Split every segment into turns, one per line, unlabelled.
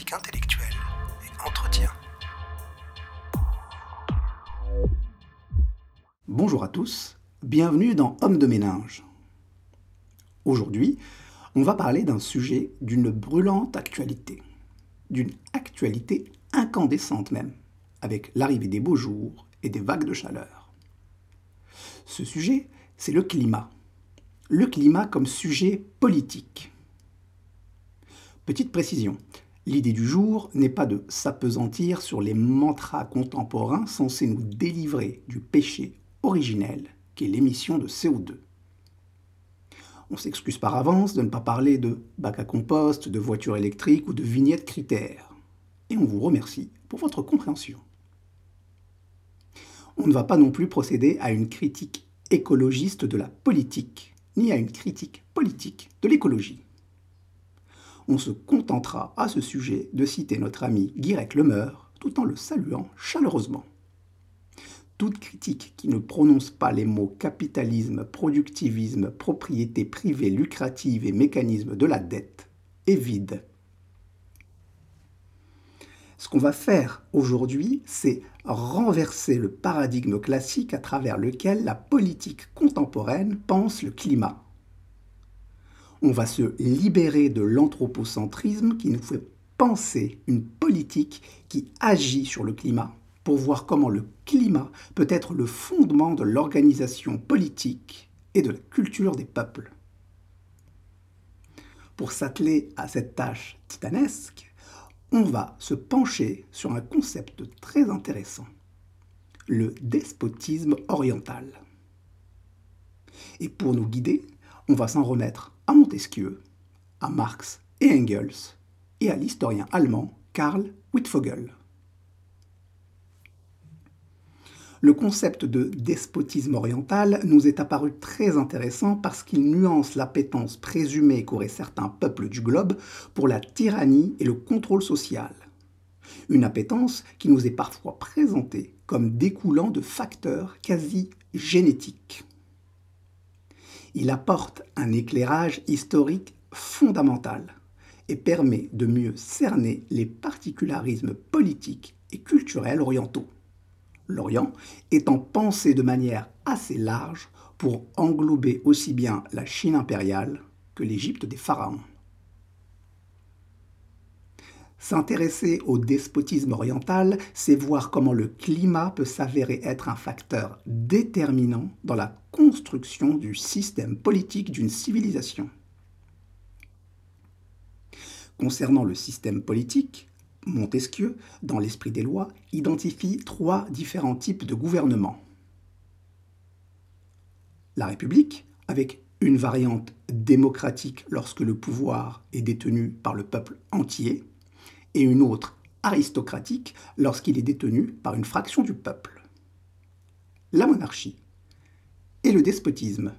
et entretien.
Bonjour à tous, bienvenue dans Homme de ménage. Aujourd'hui, on va parler d'un sujet d'une brûlante actualité, d'une actualité incandescente même, avec l'arrivée des beaux jours et des vagues de chaleur. Ce sujet, c'est le climat. Le climat comme sujet politique. Petite précision, l'idée du jour n'est pas de s'apesantir sur les mantras contemporains censés nous délivrer du péché originel qu'est l'émission de CO2. On s'excuse par avance de ne pas parler de bac à compost, de voitures électriques ou de vignettes critères. Et on vous remercie pour votre compréhension. On ne va pas non plus procéder à une critique écologiste de la politique, ni à une critique politique de l'écologie on se contentera à ce sujet de citer notre ami Guirec Lemeur tout en le saluant chaleureusement. Toute critique qui ne prononce pas les mots capitalisme, productivisme, propriété privée lucrative et mécanisme de la dette est vide. Ce qu'on va faire aujourd'hui, c'est renverser le paradigme classique à travers lequel la politique contemporaine pense le climat on va se libérer de l'anthropocentrisme qui nous fait penser une politique qui agit sur le climat pour voir comment le climat peut être le fondement de l'organisation politique et de la culture des peuples. Pour s'atteler à cette tâche titanesque, on va se pencher sur un concept très intéressant, le despotisme oriental. Et pour nous guider, on va s'en remettre à Montesquieu, à Marx et Engels, et à l'historien allemand Karl Wittfogel. Le concept de despotisme oriental nous est apparu très intéressant parce qu'il nuance l'appétence présumée qu'auraient certains peuples du globe pour la tyrannie et le contrôle social. Une appétence qui nous est parfois présentée comme découlant de facteurs quasi génétiques il apporte un éclairage historique fondamental et permet de mieux cerner les particularismes politiques et culturels orientaux. L'Orient étant pensé de manière assez large pour englober aussi bien la Chine impériale que l'Égypte des pharaons. S'intéresser au despotisme oriental, c'est voir comment le climat peut s'avérer être un facteur déterminant dans la construction du système politique d'une civilisation. Concernant le système politique, Montesquieu, dans l'esprit des lois, identifie trois différents types de gouvernement. La République, avec une variante démocratique lorsque le pouvoir est détenu par le peuple entier, et une autre aristocratique lorsqu'il est détenu par une fraction du peuple. La monarchie et le despotisme.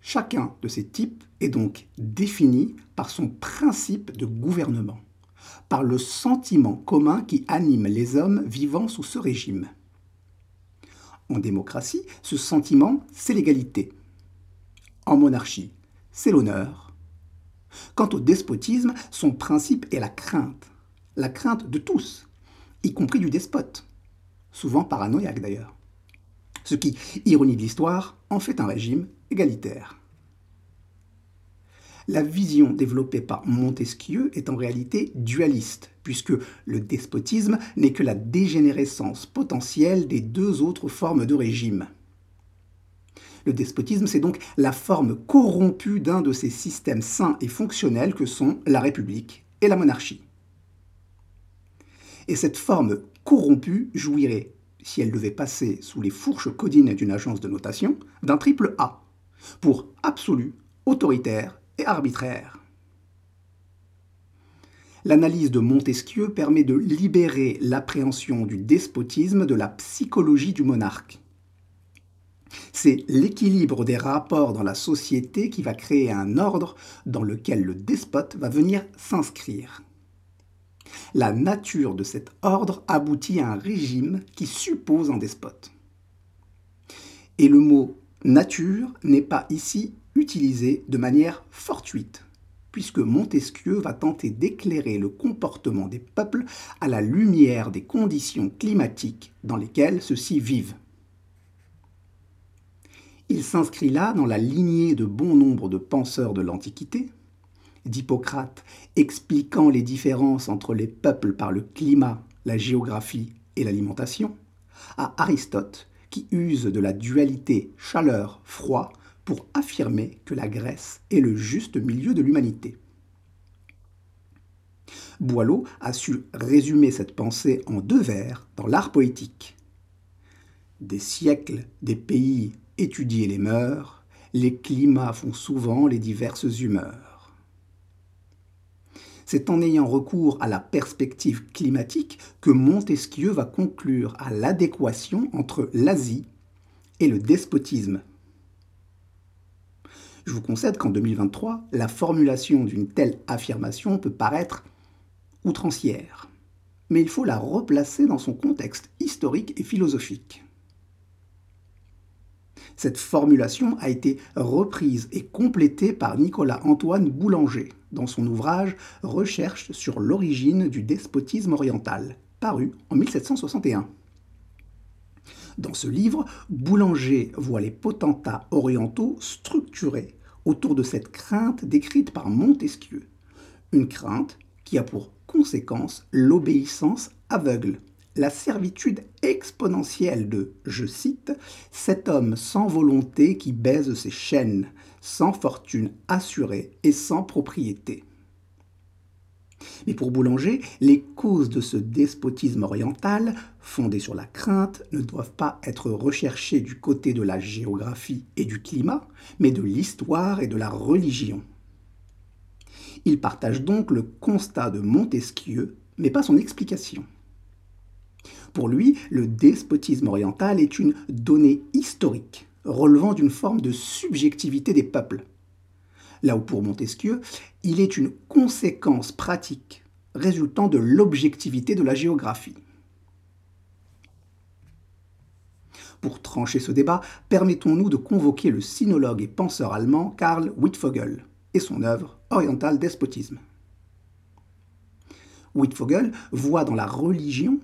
Chacun de ces types est donc défini par son principe de gouvernement, par le sentiment commun qui anime les hommes vivant sous ce régime. En démocratie, ce sentiment, c'est l'égalité. En monarchie, c'est l'honneur. Quant au despotisme, son principe est la crainte. La crainte de tous, y compris du despote. Souvent paranoïaque d'ailleurs. Ce qui, ironie de l'histoire, en fait un régime égalitaire. La vision développée par Montesquieu est en réalité dualiste, puisque le despotisme n'est que la dégénérescence potentielle des deux autres formes de régime. Le despotisme, c'est donc la forme corrompue d'un de ces systèmes sains et fonctionnels que sont la République et la monarchie. Et cette forme corrompue jouirait, si elle devait passer sous les fourches codines d'une agence de notation, d'un triple A, pour absolu, autoritaire et arbitraire. L'analyse de Montesquieu permet de libérer l'appréhension du despotisme de la psychologie du monarque c'est l'équilibre des rapports dans la société qui va créer un ordre dans lequel le despote va venir s'inscrire. La nature de cet ordre aboutit à un régime qui suppose un despote. Et le mot nature n'est pas ici utilisé de manière fortuite, puisque Montesquieu va tenter d'éclairer le comportement des peuples à la lumière des conditions climatiques dans lesquelles ceux-ci vivent. Il s'inscrit là dans la lignée de bon nombre de penseurs de l'Antiquité, d'Hippocrate expliquant les différences entre les peuples par le climat, la géographie et l'alimentation, à Aristote qui use de la dualité chaleur-froid pour affirmer que la Grèce est le juste milieu de l'humanité. Boileau a su résumer cette pensée en deux vers dans l'art poétique. Des siècles, des pays étudier les mœurs, les climats font souvent les diverses humeurs. C'est en ayant recours à la perspective climatique que Montesquieu va conclure à l'adéquation entre l'Asie et le despotisme. Je vous concède qu'en 2023, la formulation d'une telle affirmation peut paraître outrancière, mais il faut la replacer dans son contexte historique et philosophique. Cette formulation a été reprise et complétée par Nicolas-Antoine Boulanger dans son ouvrage Recherche sur l'origine du despotisme oriental, paru en 1761. Dans ce livre, Boulanger voit les potentats orientaux structurés autour de cette crainte décrite par Montesquieu, une crainte qui a pour conséquence l'obéissance aveugle la servitude exponentielle de, je cite, cet homme sans volonté qui baise ses chaînes, sans fortune assurée et sans propriété. Mais pour Boulanger, les causes de ce despotisme oriental, fondé sur la crainte, ne doivent pas être recherchées du côté de la géographie et du climat, mais de l'histoire et de la religion. Il partage donc le constat de Montesquieu, mais pas son explication. Pour lui, le despotisme oriental est une donnée historique, relevant d'une forme de subjectivité des peuples. Là où pour Montesquieu, il est une conséquence pratique résultant de l'objectivité de la géographie. Pour trancher ce débat, permettons-nous de convoquer le sinologue et penseur allemand Karl Wittfogel et son œuvre Oriental Despotisme. Wittfogel voit dans la religion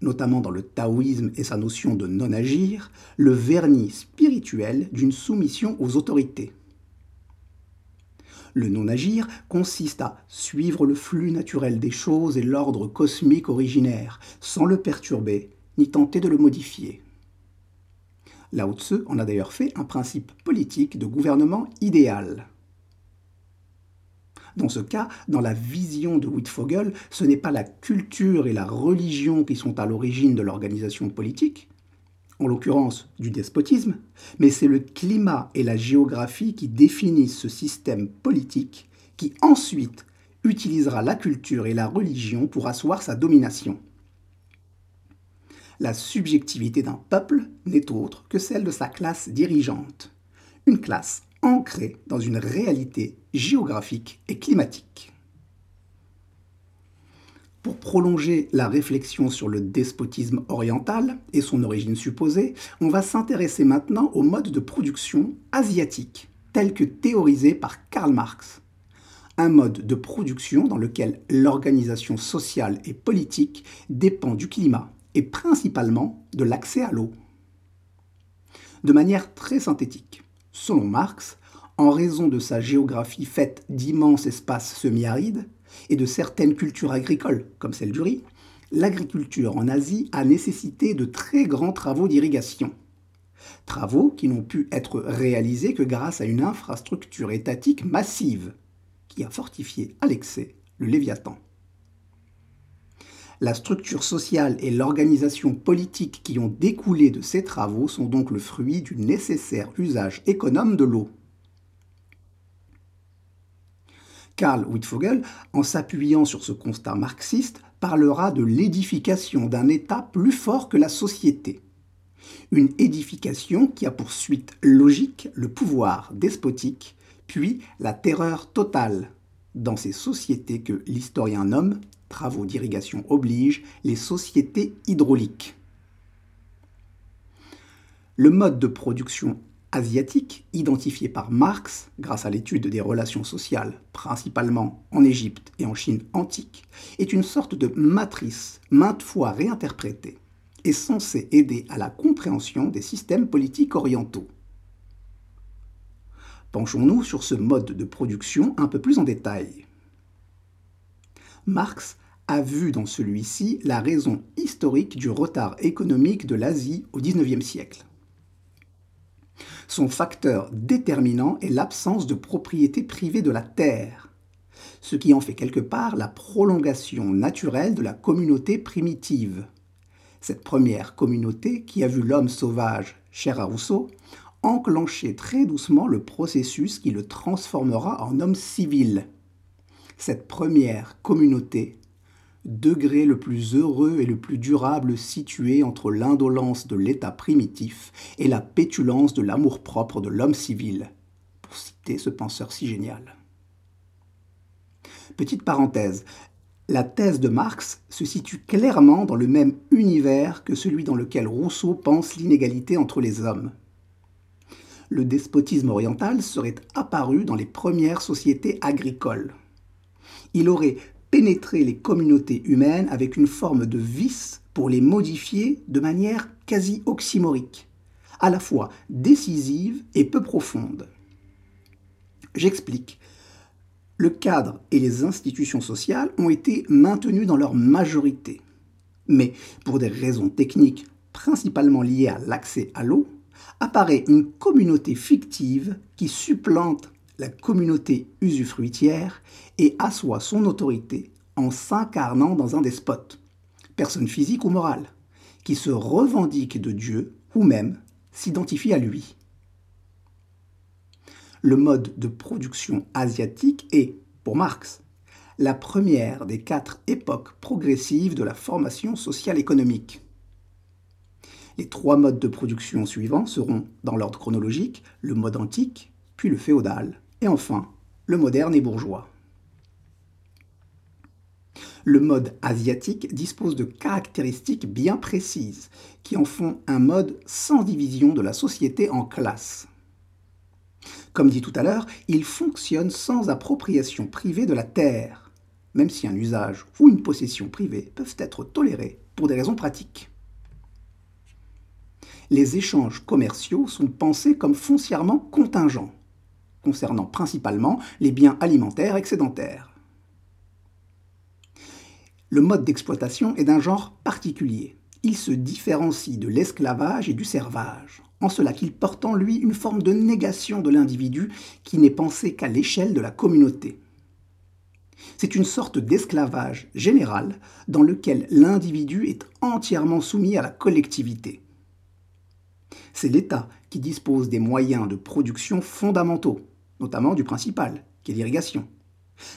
notamment dans le taoïsme et sa notion de non-agir, le vernis spirituel d'une soumission aux autorités. Le non-agir consiste à suivre le flux naturel des choses et l'ordre cosmique originaire, sans le perturber ni tenter de le modifier. Lao Tse en a d'ailleurs fait un principe politique de gouvernement idéal. Dans ce cas, dans la vision de Wittfogel, ce n'est pas la culture et la religion qui sont à l'origine de l'organisation politique, en l'occurrence du despotisme, mais c'est le climat et la géographie qui définissent ce système politique qui ensuite utilisera la culture et la religion pour asseoir sa domination. La subjectivité d'un peuple n'est autre que celle de sa classe dirigeante, une classe ancrée dans une réalité géographique et climatique. Pour prolonger la réflexion sur le despotisme oriental et son origine supposée, on va s'intéresser maintenant au mode de production asiatique, tel que théorisé par Karl Marx. Un mode de production dans lequel l'organisation sociale et politique dépend du climat et principalement de l'accès à l'eau. De manière très synthétique, selon Marx, en raison de sa géographie faite d'immenses espaces semi-arides et de certaines cultures agricoles, comme celle du riz, l'agriculture en Asie a nécessité de très grands travaux d'irrigation. Travaux qui n'ont pu être réalisés que grâce à une infrastructure étatique massive, qui a fortifié à l'excès le Léviathan. La structure sociale et l'organisation politique qui ont découlé de ces travaux sont donc le fruit du nécessaire usage économe de l'eau. Karl Wittfogel, en s'appuyant sur ce constat marxiste, parlera de l'édification d'un État plus fort que la société. Une édification qui a pour suite logique le pouvoir despotique, puis la terreur totale dans ces sociétés que l'historien nomme, travaux d'irrigation oblige, les sociétés hydrauliques. Le mode de production asiatique, identifié par Marx grâce à l'étude des relations sociales, principalement en Égypte et en Chine antique, est une sorte de matrice maintes fois réinterprétée et censée aider à la compréhension des systèmes politiques orientaux. Penchons-nous sur ce mode de production un peu plus en détail. Marx a vu dans celui-ci la raison historique du retard économique de l'Asie au XIXe siècle. Son facteur déterminant est l'absence de propriété privée de la terre, ce qui en fait quelque part la prolongation naturelle de la communauté primitive. Cette première communauté qui a vu l'homme sauvage, cher à Rousseau, enclencher très doucement le processus qui le transformera en homme civil. Cette première communauté, degré le plus heureux et le plus durable situé entre l'indolence de l'état primitif et la pétulance de l'amour-propre de l'homme civil, pour citer ce penseur si génial. Petite parenthèse, la thèse de Marx se situe clairement dans le même univers que celui dans lequel Rousseau pense l'inégalité entre les hommes le despotisme oriental serait apparu dans les premières sociétés agricoles. Il aurait pénétré les communautés humaines avec une forme de vice pour les modifier de manière quasi oxymorique, à la fois décisive et peu profonde. J'explique. Le cadre et les institutions sociales ont été maintenus dans leur majorité. Mais pour des raisons techniques principalement liées à l'accès à l'eau, apparaît une communauté fictive qui supplante la communauté usufruitière et assoit son autorité en s'incarnant dans un despote, personne physique ou morale, qui se revendique de Dieu ou même s'identifie à lui. Le mode de production asiatique est, pour Marx, la première des quatre époques progressives de la formation sociale économique. Les trois modes de production suivants seront, dans l'ordre chronologique, le mode antique, puis le féodal, et enfin le moderne et bourgeois. Le mode asiatique dispose de caractéristiques bien précises qui en font un mode sans division de la société en classes. Comme dit tout à l'heure, il fonctionne sans appropriation privée de la terre, même si un usage ou une possession privée peuvent être tolérés pour des raisons pratiques les échanges commerciaux sont pensés comme foncièrement contingents, concernant principalement les biens alimentaires excédentaires. Le mode d'exploitation est d'un genre particulier. Il se différencie de l'esclavage et du servage, en cela qu'il porte en lui une forme de négation de l'individu qui n'est pensé qu'à l'échelle de la communauté. C'est une sorte d'esclavage général dans lequel l'individu est entièrement soumis à la collectivité. C'est l'État qui dispose des moyens de production fondamentaux, notamment du principal, qui est l'irrigation.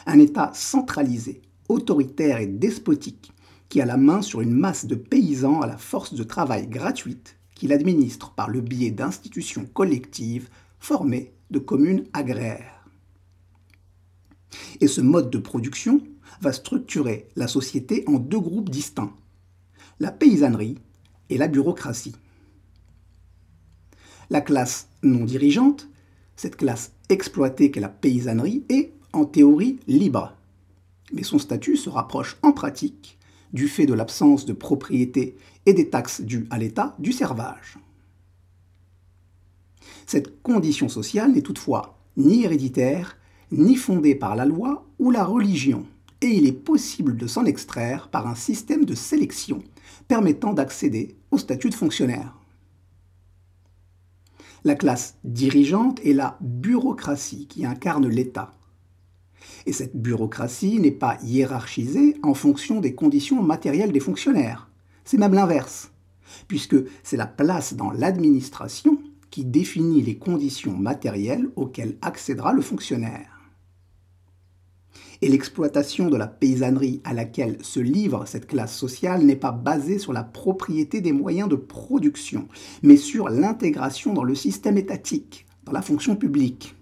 Un État centralisé, autoritaire et despotique, qui a la main sur une masse de paysans à la force de travail gratuite, qu'il administre par le biais d'institutions collectives formées de communes agraires. Et ce mode de production va structurer la société en deux groupes distincts, la paysannerie et la bureaucratie. La classe non dirigeante, cette classe exploitée qu'est la paysannerie, est en théorie libre. Mais son statut se rapproche en pratique, du fait de l'absence de propriété et des taxes dues à l'État, du servage. Cette condition sociale n'est toutefois ni héréditaire, ni fondée par la loi ou la religion, et il est possible de s'en extraire par un système de sélection permettant d'accéder au statut de fonctionnaire. La classe dirigeante est la bureaucratie qui incarne l'État. Et cette bureaucratie n'est pas hiérarchisée en fonction des conditions matérielles des fonctionnaires. C'est même l'inverse, puisque c'est la place dans l'administration qui définit les conditions matérielles auxquelles accédera le fonctionnaire et l'exploitation de la paysannerie à laquelle se livre cette classe sociale n'est pas basée sur la propriété des moyens de production, mais sur l'intégration dans le système étatique, dans la fonction publique.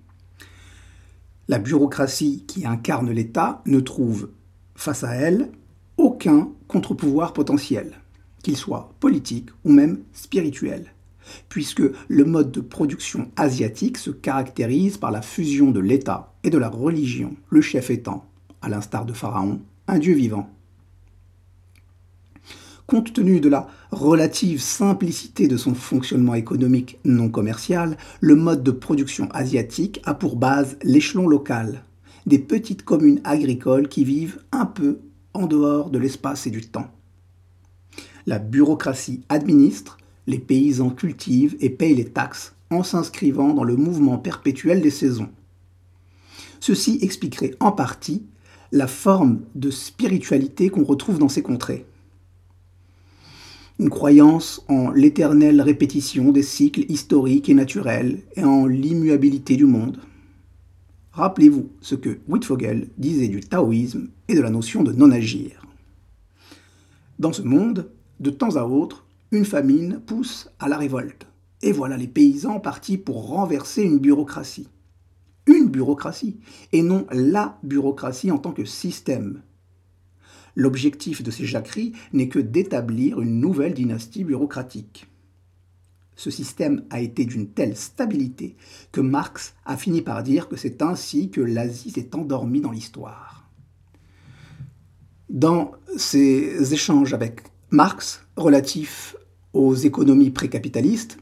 La bureaucratie qui incarne l'État ne trouve, face à elle, aucun contre-pouvoir potentiel, qu'il soit politique ou même spirituel, puisque le mode de production asiatique se caractérise par la fusion de l'État et de la religion, le chef étant, à l'instar de Pharaon, un dieu vivant. Compte tenu de la relative simplicité de son fonctionnement économique non commercial, le mode de production asiatique a pour base l'échelon local, des petites communes agricoles qui vivent un peu en dehors de l'espace et du temps. La bureaucratie administre, les paysans cultivent et payent les taxes en s'inscrivant dans le mouvement perpétuel des saisons. Ceci expliquerait en partie la forme de spiritualité qu'on retrouve dans ces contrées une croyance en l'éternelle répétition des cycles historiques et naturels et en l'immuabilité du monde. Rappelez-vous ce que Wittfogel disait du taoïsme et de la notion de non-agir. Dans ce monde, de temps à autre, une famine pousse à la révolte. Et voilà les paysans partis pour renverser une bureaucratie. Une bureaucratie, et non la bureaucratie en tant que système, L'objectif de ces jacqueries n'est que d'établir une nouvelle dynastie bureaucratique. Ce système a été d'une telle stabilité que Marx a fini par dire que c'est ainsi que l'Asie s'est endormie dans l'histoire. Dans ses échanges avec Marx relatifs aux économies précapitalistes,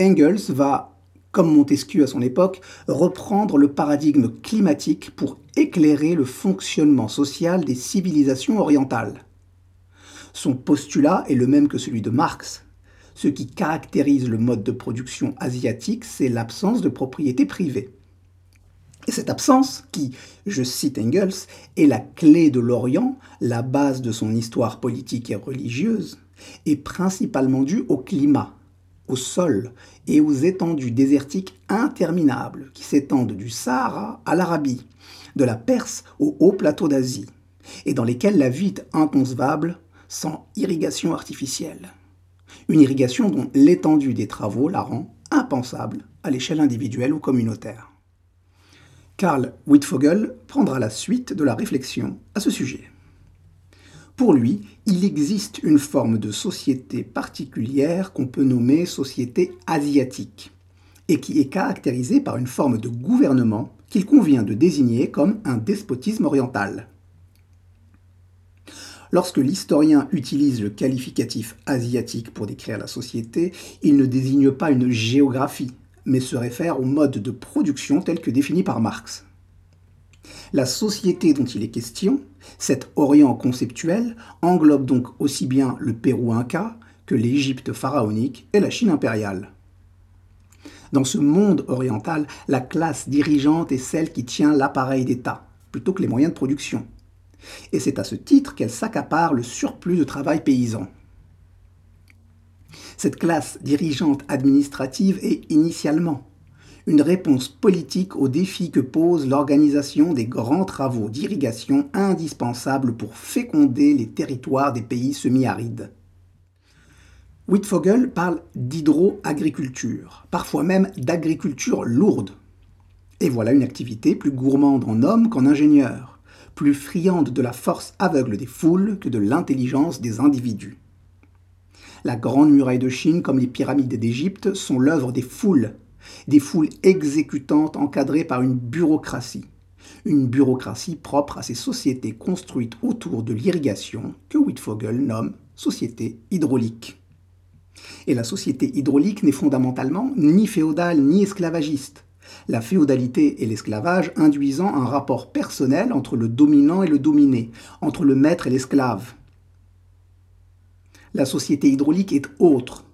Engels va comme Montesquieu à son époque, reprendre le paradigme climatique pour éclairer le fonctionnement social des civilisations orientales. Son postulat est le même que celui de Marx. Ce qui caractérise le mode de production asiatique, c'est l'absence de propriété privée. Et cette absence, qui, je cite Engels, est la clé de l'Orient, la base de son histoire politique et religieuse, est principalement due au climat, au sol et aux étendues désertiques interminables qui s'étendent du Sahara à l'Arabie, de la Perse au haut plateau d'Asie, et dans lesquelles la vie est inconcevable sans irrigation artificielle. Une irrigation dont l'étendue des travaux la rend impensable à l'échelle individuelle ou communautaire. Karl Wittfogel prendra la suite de la réflexion à ce sujet. Pour lui, il existe une forme de société particulière qu'on peut nommer société asiatique, et qui est caractérisée par une forme de gouvernement qu'il convient de désigner comme un despotisme oriental. Lorsque l'historien utilise le qualificatif asiatique pour décrire la société, il ne désigne pas une géographie, mais se réfère au mode de production tel que défini par Marx. La société dont il est question, cet Orient conceptuel, englobe donc aussi bien le Pérou inca que l'Égypte pharaonique et la Chine impériale. Dans ce monde oriental, la classe dirigeante est celle qui tient l'appareil d'État, plutôt que les moyens de production. Et c'est à ce titre qu'elle s'accapare le surplus de travail paysan. Cette classe dirigeante administrative est initialement une réponse politique aux défis que pose l'organisation des grands travaux d'irrigation indispensables pour féconder les territoires des pays semi-arides. Wittfogel parle d'hydro-agriculture, parfois même d'agriculture lourde. Et voilà une activité plus gourmande en hommes qu'en ingénieurs, plus friande de la force aveugle des foules que de l'intelligence des individus. La Grande Muraille de Chine comme les pyramides d'Égypte sont l'œuvre des foules des foules exécutantes encadrées par une bureaucratie, une bureaucratie propre à ces sociétés construites autour de l'irrigation que Wittfogel nomme société hydraulique. Et la société hydraulique n'est fondamentalement ni féodale ni esclavagiste, la féodalité et l'esclavage induisant un rapport personnel entre le dominant et le dominé, entre le maître et l'esclave. La société hydraulique est autre,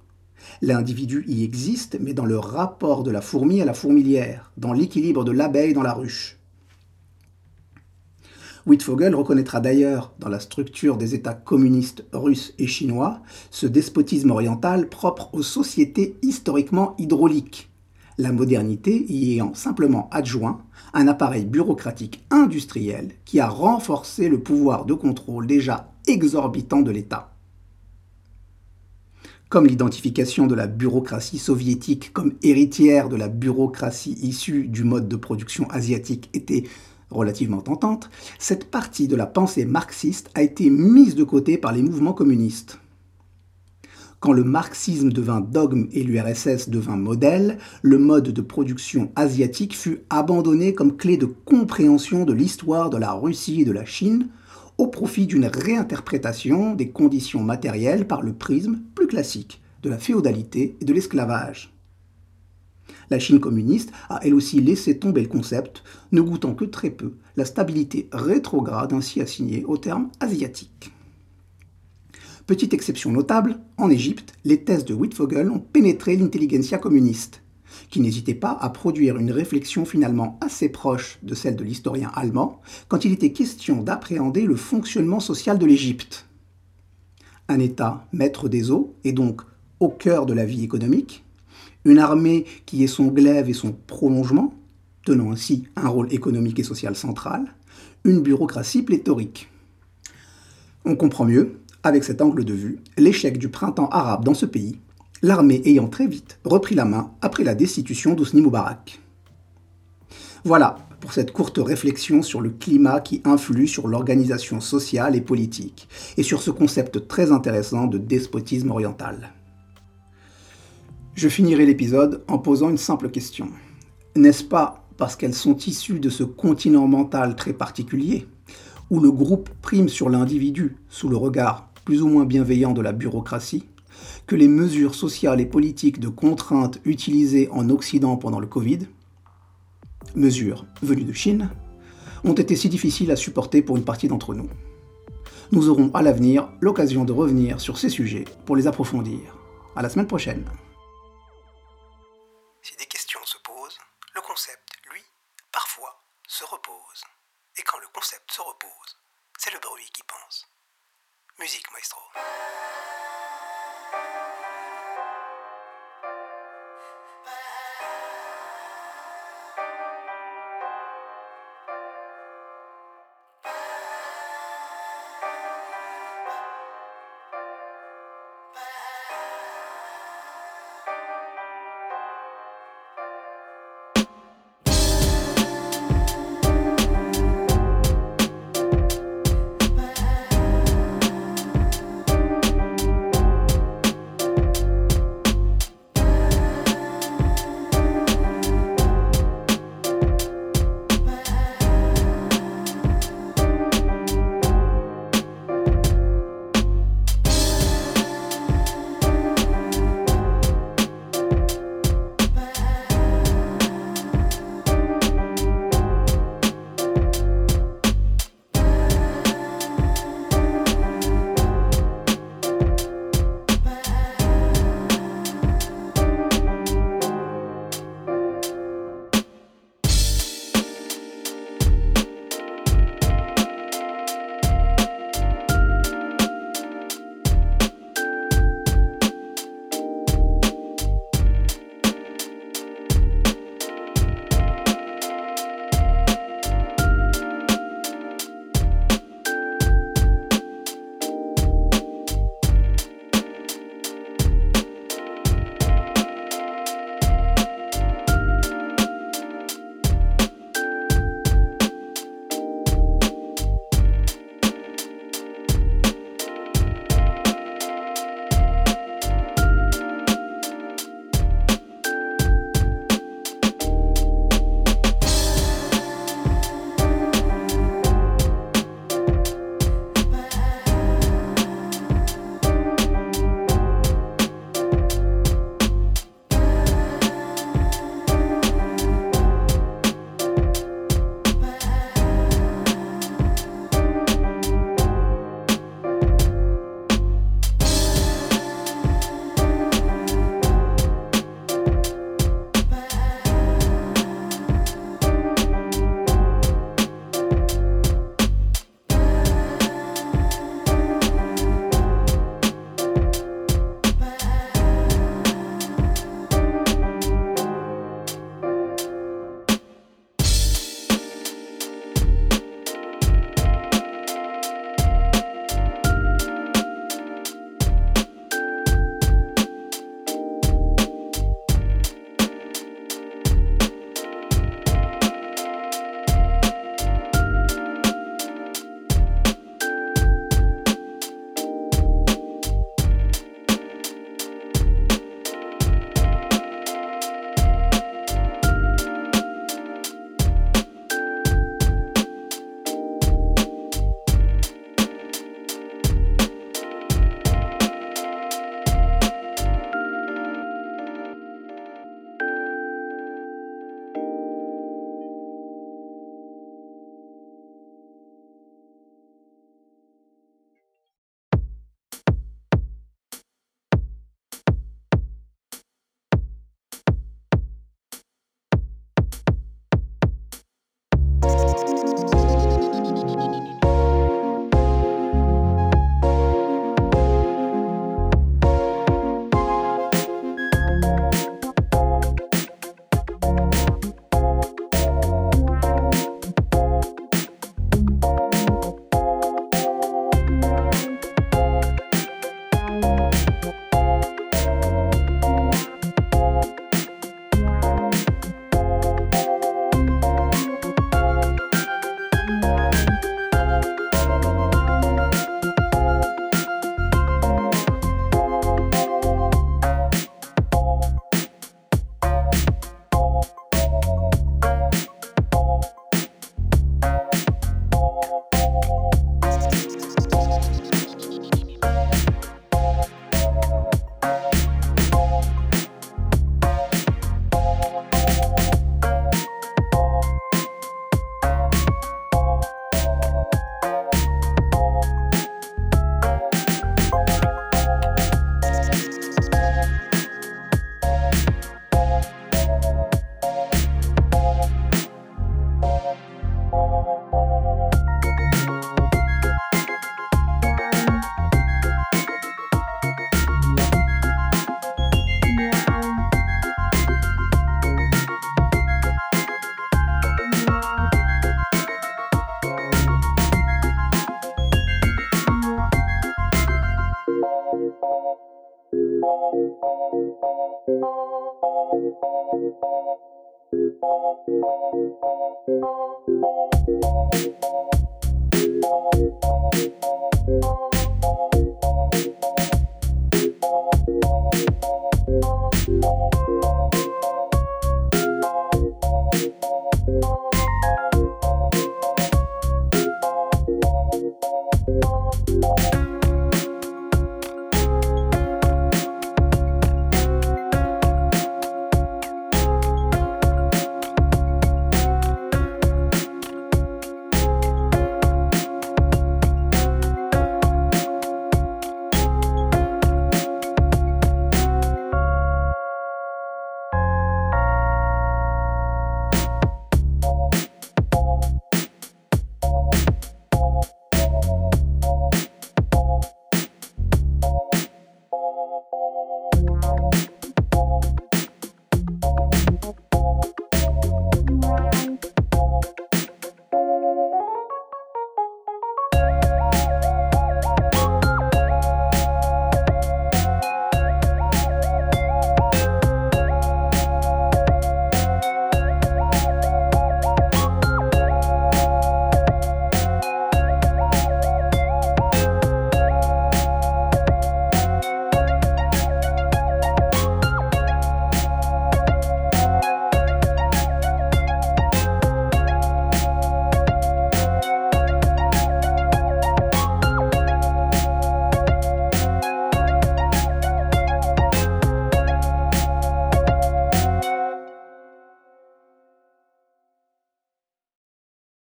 L'individu y existe, mais dans le rapport de la fourmi à la fourmilière, dans l'équilibre de l'abeille dans la ruche. Wittfogel reconnaîtra d'ailleurs, dans la structure des États communistes russes et chinois, ce despotisme oriental propre aux sociétés historiquement hydrauliques, la modernité y ayant simplement adjoint un appareil bureaucratique industriel qui a renforcé le pouvoir de contrôle déjà exorbitant de l'État. Comme l'identification de la bureaucratie soviétique comme héritière de la bureaucratie issue du mode de production asiatique était relativement tentante, cette partie de la pensée marxiste a été mise de côté par les mouvements communistes. Quand le marxisme devint dogme et l'URSS devint modèle, le mode de production asiatique fut abandonné comme clé de compréhension de l'histoire de la Russie et de la Chine, au profit d'une réinterprétation des conditions matérielles par le prisme plus classique de la féodalité et de l'esclavage. La Chine communiste a elle aussi laissé tomber le concept, ne goûtant que très peu la stabilité rétrograde ainsi assignée au terme asiatique. Petite exception notable, en Égypte, les thèses de Wittfogel ont pénétré l'intelligentsia communiste, qui n'hésitait pas à produire une réflexion finalement assez proche de celle de l'historien allemand quand il était question d'appréhender le fonctionnement social de l'Égypte. Un État maître des eaux et donc au cœur de la vie économique, une armée qui est son glaive et son prolongement, tenant ainsi un rôle économique et social central, une bureaucratie pléthorique. On comprend mieux avec cet angle de vue, l'échec du printemps arabe dans ce pays, l'armée ayant très vite repris la main après la destitution d'Ousni Moubarak. Voilà pour cette courte réflexion sur le climat qui influe sur l'organisation sociale et politique, et sur ce concept très intéressant de despotisme oriental. Je finirai l'épisode en posant une simple question. N'est-ce pas parce qu'elles sont issues de ce continent mental très particulier, où le groupe prime sur l'individu sous le regard plus ou moins bienveillant de la bureaucratie, que les mesures sociales et politiques de contrainte utilisées en Occident pendant le Covid, mesures venues de Chine, ont été si difficiles à supporter pour une partie d'entre nous. Nous aurons à l'avenir l'occasion de revenir sur ces sujets pour les approfondir. À la semaine prochaine.
Si des questions se posent, le concept, lui, parfois, se repose. Et quand le concept se repose, c'est le bruit qui pense. Musique, maestro. Bye.
Thank